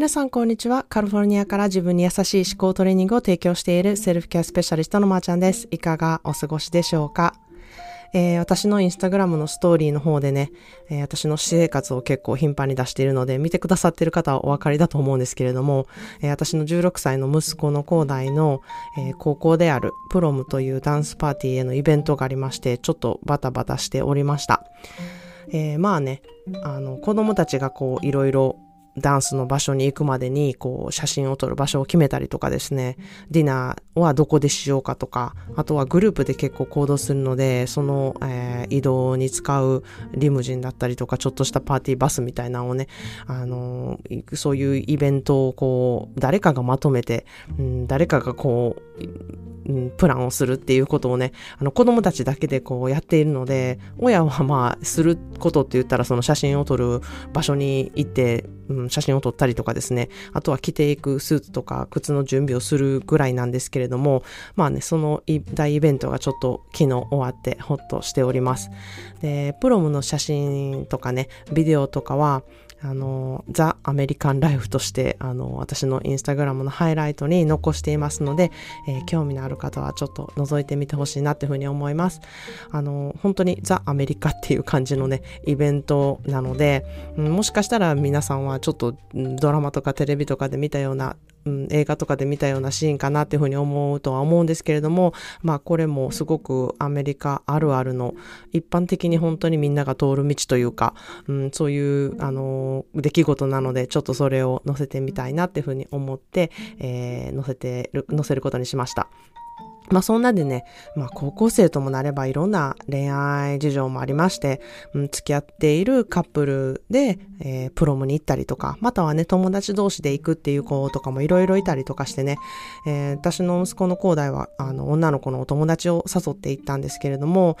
皆さんこんにちは。カリフォルニアから自分に優しい思考トレーニングを提供しているセルフケアスペシャリストのまーちゃんです。いかがお過ごしでしょうか？えー、私のインスタグラムのストーリーの方でね、えー、私の私生活を結構頻繁に出しているので、見てくださっている方はお分かりだと思うんですけれども、えー、私の16歳の息子の高大の、え高校であるプロムというダンスパーティーへのイベントがありまして、ちょっとバタバタしておりました。えまあね、あの、子供たちがこう、いろいろダンスの場所に行くまでに、こう、写真を撮る場所を決めたりとかですね、ディナーはどこでしようかとか、あとはグループで結構行動するので、その、えー、移動に使うリムジンだったりとか、ちょっとしたパーティーバスみたいなのをね、あのー、そういうイベントをこう、誰かがまとめて、うん、誰かがこう、うん、プランをするっていうことをね、あの子供たちだけでこうやっているので、親はまあすることって言ったらその写真を撮る場所に行って、うん、写真を撮ったりとかですね、あとは着ていくスーツとか靴の準備をするぐらいなんですけれども、まあね、その大イベントがちょっと昨日終わってほっとしております。で、プロムの写真とかね、ビデオとかは、あの、ザ・アメリカン・ライフとして、あの、私のインスタグラムのハイライトに残していますので、えー、興味のある方はちょっと覗いてみてほしいなっていうふうに思います。あの、本当にザ・アメリカっていう感じのね、イベントなので、うん、もしかしたら皆さんはちょっとドラマとかテレビとかで見たようなうん、映画とかで見たようなシーンかなっていうふうに思うとは思うんですけれども、まあこれもすごくアメリカあるあるの一般的に本当にみんなが通る道というか、うん、そういうあの出来事なのでちょっとそれを載せてみたいなっていうふうに思って、えー、載せてる、載せることにしました。まあそんなでね、まあ高校生ともなればいろんな恋愛事情もありまして、うん、付き合っているカップルで、えー、プロムに行ったりとか、またはね、友達同士で行くっていう子とかもいろいろいたりとかしてね、えー、私の息子の高大は、あの、女の子のお友達を誘って行ったんですけれども、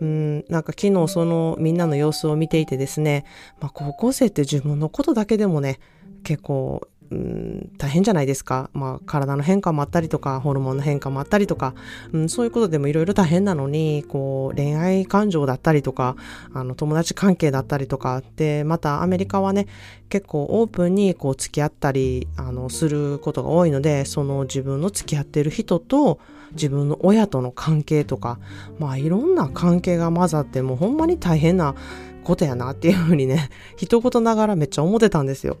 うん、なんか昨日そのみんなの様子を見ていてですね、まあ高校生って自分のことだけでもね、結構うん、大変じゃないですか。まあ、体の変化もあったりとか、ホルモンの変化もあったりとか、うん、そういうことでもいろいろ大変なのに、こう、恋愛感情だったりとか、あの、友達関係だったりとか、で、またアメリカはね、結構オープンにこう、付き合ったり、あの、することが多いので、その自分の付き合ってる人と、自分の親との関係とか、まあ、いろんな関係が混ざって、もうほんまに大変なことやなっていうふうにね、一言ながらめっちゃ思ってたんですよ。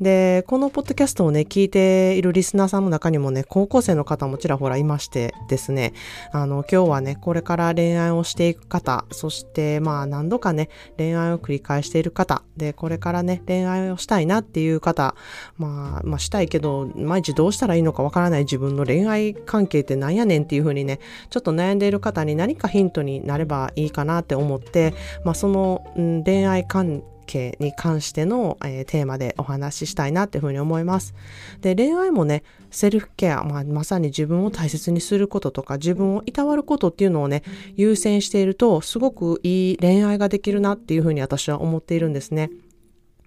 で、このポッドキャストをね、聞いているリスナーさんの中にもね、高校生の方もちらほらいましてですね、あの、今日はね、これから恋愛をしていく方、そしてまあ何度かね、恋愛を繰り返している方、で、これからね、恋愛をしたいなっていう方、まあ、まあしたいけど、毎日どうしたらいいのかわからない自分の恋愛関係ってなんやねんっていうふうにね、ちょっと悩んでいる方に何かヒントになればいいかなって思って、まあその、うん、恋愛関係に関しての、えー、テーマでお話ししたいなっていうふうに思います。で、恋愛もね、セルフケア、まあ、まさに自分を大切にすることとか、自分をいたわることっていうのをね、優先していると、すごくいい恋愛ができるなっていうふうに私は思っているんですね。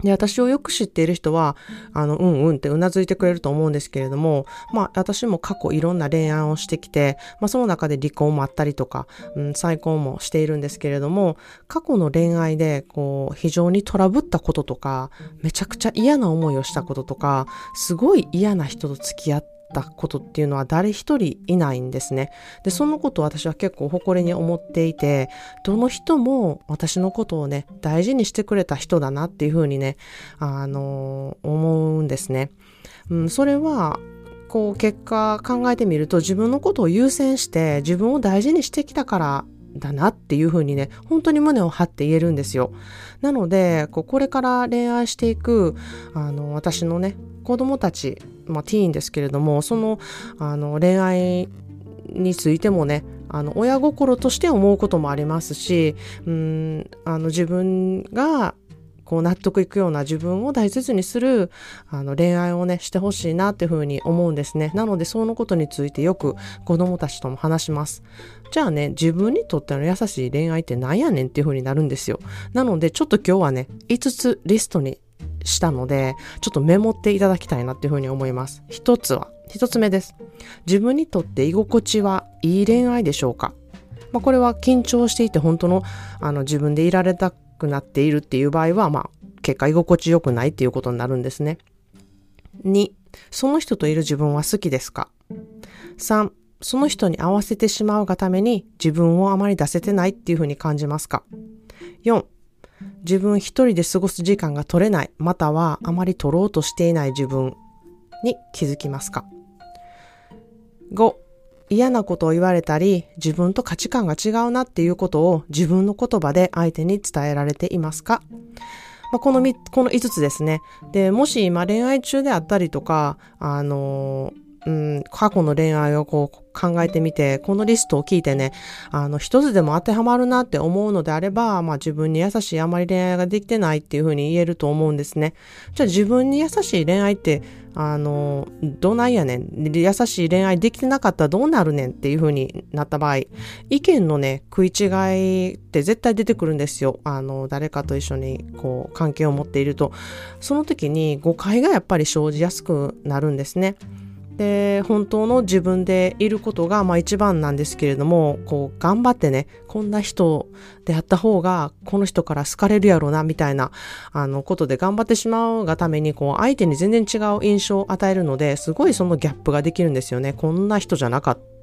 で、私をよく知っている人は、あの、うんうんって頷いてくれると思うんですけれども、まあ、私も過去いろんな恋愛をしてきて、まあ、その中で離婚もあったりとか、うん、再婚もしているんですけれども、過去の恋愛で、こう、非常にトラブったこととか、めちゃくちゃ嫌な思いをしたこととか、すごい嫌な人と付き合って、ったことっていうのは誰一人いないんですね。で、そのことを私は結構誇りに思っていて、どの人も私のことをね、大事にしてくれた人だなっていうふうにね、あのー、思うんですね。うん、それは、こう結果考えてみると自分のことを優先して自分を大事にしてきたからだなっていうふうにね、本当に胸を張って言えるんですよ。なので、こうこれから恋愛していく、あの、私のね、子供たち、まあ、ティーンですけれども、その、あの、恋愛についてもね、あの、親心として思うこともありますし、うん、あの、自分がこう納得いくような自分を大切にするあの恋愛をねしてほしいなっていうふうに思うんですね。なのでそのことについてよく子供たちとも話します。じゃあね自分にとっての優しい恋愛って何やねんっていうふうになるんですよ。なのでちょっと今日はね5つリストにしたのでちょっとメモっていただきたいなっていうふうに思います一つは一つ目です自分にとって居心地はいい恋愛でしょうか？まあ、これは緊張していて本当のあの自分でいられたくなっているっていう場合は、まあ、結果居心地良くないっていうことになるんですね。2、その人といる自分は好きですか ?3、その人に合わせてしまうがために自分をあまり出せてないっていうふうに感じますか ?4、自分一人で過ごす時間が取れない、またはあまり取ろうとしていない自分に気づきますか ?5、嫌なことを言われたり、自分と価値観が違うなっていうことを自分の言葉で相手に伝えられていますか？まあ、このこの5つですね。で、もし今恋愛中であったりとか、あのーうん、過去の恋愛をこう考えてみて、このリストを聞いてね、あの、一つでも当てはまるなって思うのであれば、まあ自分に優しいあまり恋愛ができてないっていうふうに言えると思うんですね。じゃあ自分に優しい恋愛って、あの、どないやねん。優しい恋愛できてなかったらどうなるねんっていうふうになった場合、意見のね、食い違いって絶対出てくるんですよ。あの、誰かと一緒にこう関係を持っていると。その時に誤解がやっぱり生じやすくなるんですね。で本当の自分でいることがまあ一番なんですけれどもこう頑張ってねこんな人であった方がこの人から好かれるやろうなみたいなあのことで頑張ってしまうがためにこう相手に全然違う印象を与えるのですごいそのギャップができるんですよね。こんな人じゃなかった。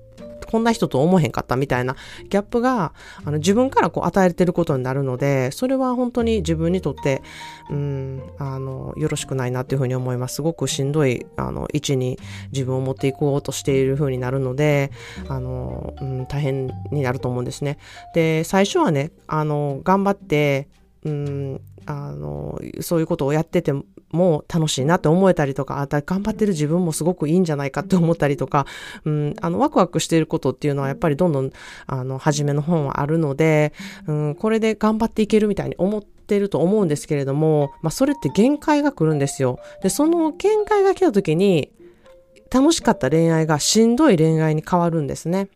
こんな人と思えへんかったみたいなギャップがあの自分からこう与えてることになるのでそれは本当に自分にとってうんあのよろしくないなっていうふうに思います。すごくしんどいあの位置に自分を持っていこうとしているふうになるのであの、うん、大変になると思うんですね。で最初はねあの頑張ってうんあのそういうことをやってても楽しいなって思えたりとか、あ頑張ってる自分もすごくいいんじゃないかって思ったりとか、うん、あの、ワクワクしていることっていうのはやっぱりどんどん、あの、初めの本はあるので、うん、これで頑張っていけるみたいに思ってると思うんですけれども、まあ、それって限界が来るんですよ。で、その限界が来た時に、楽しかった恋愛がしんどい恋愛に変わるんですね。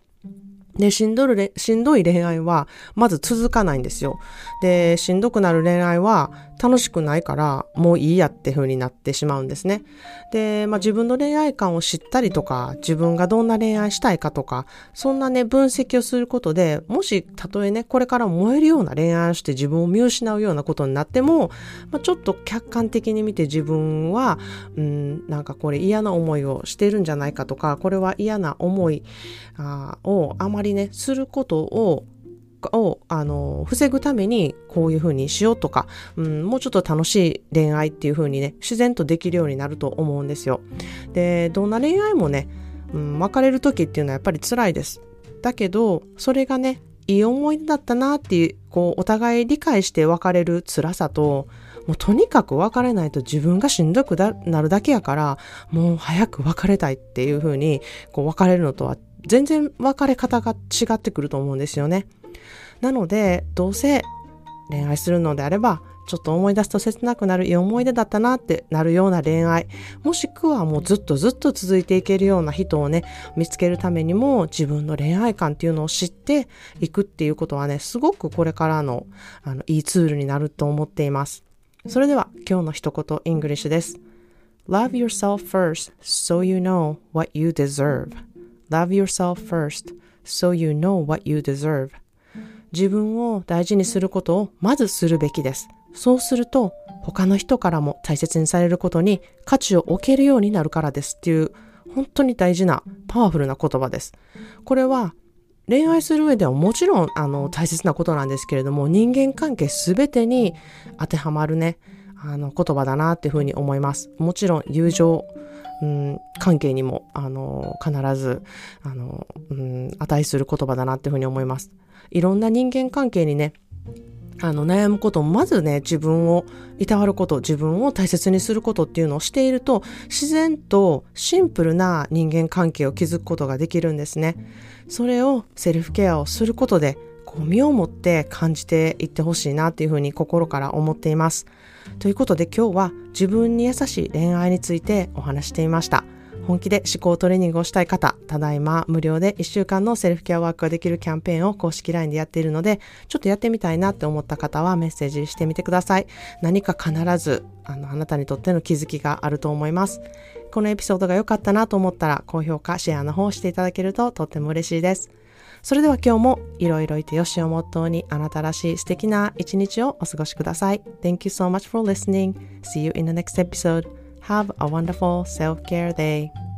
で、しんどる、しんどい恋愛は、まず続かないんですよ。で、しんどくなる恋愛は、楽しくないからもういいやって風になってしまうんですね。で、まあ自分の恋愛観を知ったりとか、自分がどんな恋愛したいかとか、そんなね、分析をすることで、もし、たとえね、これから燃えるような恋愛をして自分を見失うようなことになっても、まあ、ちょっと客観的に見て自分は、うん、なんかこれ嫌な思いをしてるんじゃないかとか、これは嫌な思いあをあまりね、することをを、あの、防ぐためにこういう風にしようとか、うん、もうちょっと楽しい恋愛っていう風にね、自然とできるようになると思うんですよ。で、どんな恋愛もね、うん、別れる時っていうのはやっぱり辛いです。だけど、それがね、いい思い出だったなっていう、こう、お互い理解して別れる辛さと、もうとにかく別れないと自分がしんどくなるだけやから、もう早く別れたいっていう風に、こう別れるのとは全然別れ方が違ってくると思うんですよね。なので、どうせ恋愛するのであれば、ちょっと思い出すと切なくなるいい思い出だったなってなるような恋愛、もしくはもうずっとずっと続いていけるような人をね、見つけるためにも自分の恋愛観っていうのを知っていくっていうことはね、すごくこれからのあのいいツールになると思っています。それでは今日の一言イングリッシュです。Love yourself first so you know what you deserve. Love yourself first so you know what you deserve. 自分を大事にすることをまずするべきです。そうすると他の人からも大切にされることに価値を置けるようになるからですっていう本当に大事なパワフルな言葉です。これは恋愛する上ではもちろんあの大切なことなんですけれども人間関係すべてに当てはまるねあの言葉だなっていうふうに思います。もちろん友情、うん、関係にもあの必ずあの、うん、値する言葉だなっていうふうに思います。いろんな人間関係にね、あの悩むことまずね、自分をいたわること、自分を大切にすることっていうのをしていると、自然とシンプルな人間関係を築くことができるんですね。それをセルフケアをすることで、こう身をもって感じていってほしいなっていうふうに心から思っています。ということで今日は自分に優しい恋愛についてお話していました。本気で思考トレーニングをしたい方、ただいま無料で1週間のセルフケアワークができるキャンペーンを公式 LINE でやっているので、ちょっとやってみたいなって思った方はメッセージしてみてください。何か必ずあのあなたにとっての気づきがあると思います。このエピソードが良かったなと思ったら高評価、シェアの方していただけるととっても嬉しいです。それでは今日もいろいろいてよしをモットーにあなたらしい素敵な一日をお過ごしください。Thank you so much for listening. See you in the next episode. Have a wonderful self-care day.